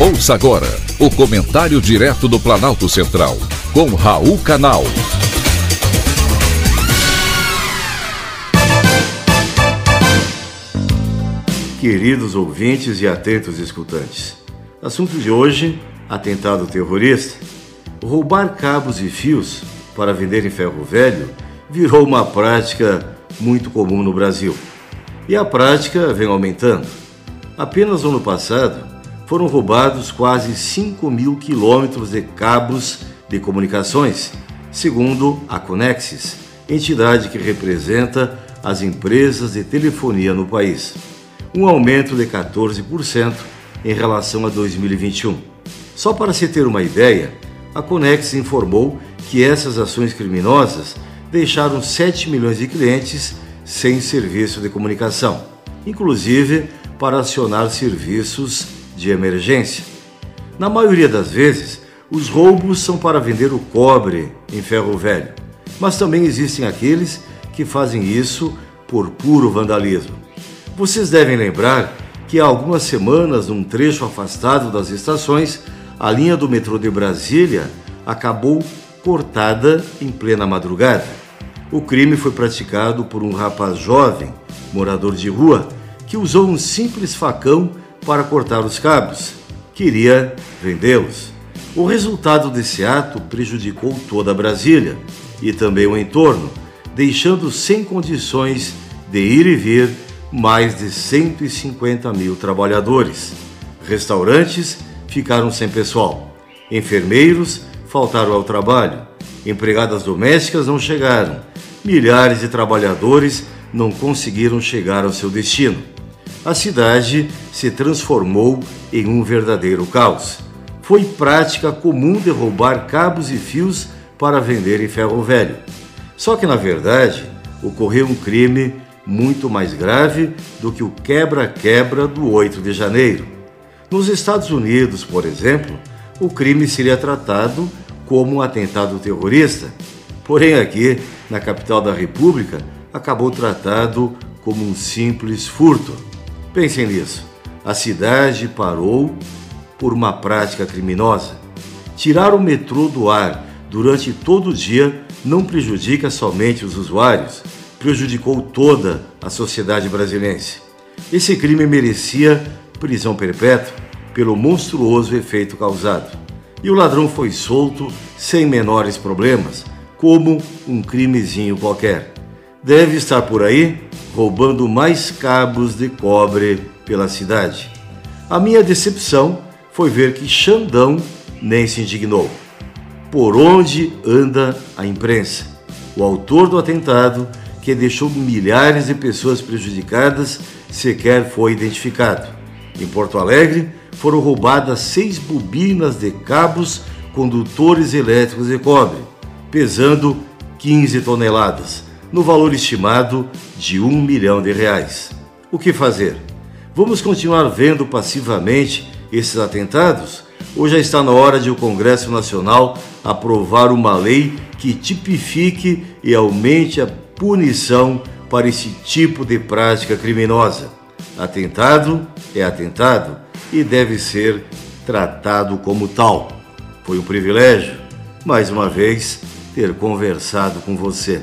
Ouça agora o comentário direto do Planalto Central, com Raul Canal. Queridos ouvintes e atentos escutantes, assunto de hoje: atentado terrorista. Roubar cabos e fios para vender em ferro velho virou uma prática muito comum no Brasil. E a prática vem aumentando. Apenas no ano passado, foram roubados quase 5 mil quilômetros de cabos de comunicações, segundo a Conexis, entidade que representa as empresas de telefonia no país. Um aumento de 14% em relação a 2021. Só para se ter uma ideia, a Conexis informou que essas ações criminosas deixaram 7 milhões de clientes sem serviço de comunicação, inclusive para acionar serviços de emergência. Na maioria das vezes, os roubos são para vender o cobre em ferro velho, mas também existem aqueles que fazem isso por puro vandalismo. Vocês devem lembrar que há algumas semanas, num trecho afastado das estações, a linha do metrô de Brasília acabou cortada em plena madrugada. O crime foi praticado por um rapaz jovem, morador de rua, que usou um simples facão para cortar os cabos. Queria vendê-los. O resultado desse ato prejudicou toda Brasília e também o entorno, deixando sem condições de ir e vir mais de 150 mil trabalhadores. Restaurantes ficaram sem pessoal. Enfermeiros faltaram ao trabalho. Empregadas domésticas não chegaram. Milhares de trabalhadores não conseguiram chegar ao seu destino a cidade se transformou em um verdadeiro caos. Foi prática comum derrubar cabos e fios para vender em ferro velho. Só que, na verdade, ocorreu um crime muito mais grave do que o quebra-quebra do 8 de janeiro. Nos Estados Unidos, por exemplo, o crime seria tratado como um atentado terrorista. Porém, aqui, na capital da República, acabou tratado como um simples furto. Pensem nisso. A cidade parou por uma prática criminosa. Tirar o metrô do ar durante todo o dia não prejudica somente os usuários, prejudicou toda a sociedade brasileira. Esse crime merecia prisão perpétua pelo monstruoso efeito causado. E o ladrão foi solto sem menores problemas, como um crimezinho qualquer. Deve estar por aí roubando mais cabos de cobre pela cidade. A minha decepção foi ver que Xandão nem se indignou. Por onde anda a imprensa? O autor do atentado, que deixou milhares de pessoas prejudicadas, sequer foi identificado. Em Porto Alegre, foram roubadas seis bobinas de cabos condutores elétricos de cobre, pesando 15 toneladas no valor estimado de um milhão de reais. O que fazer? Vamos continuar vendo passivamente esses atentados? Ou já está na hora de o Congresso Nacional aprovar uma lei que tipifique e aumente a punição para esse tipo de prática criminosa? Atentado é atentado e deve ser tratado como tal. Foi um privilégio, mais uma vez, ter conversado com você.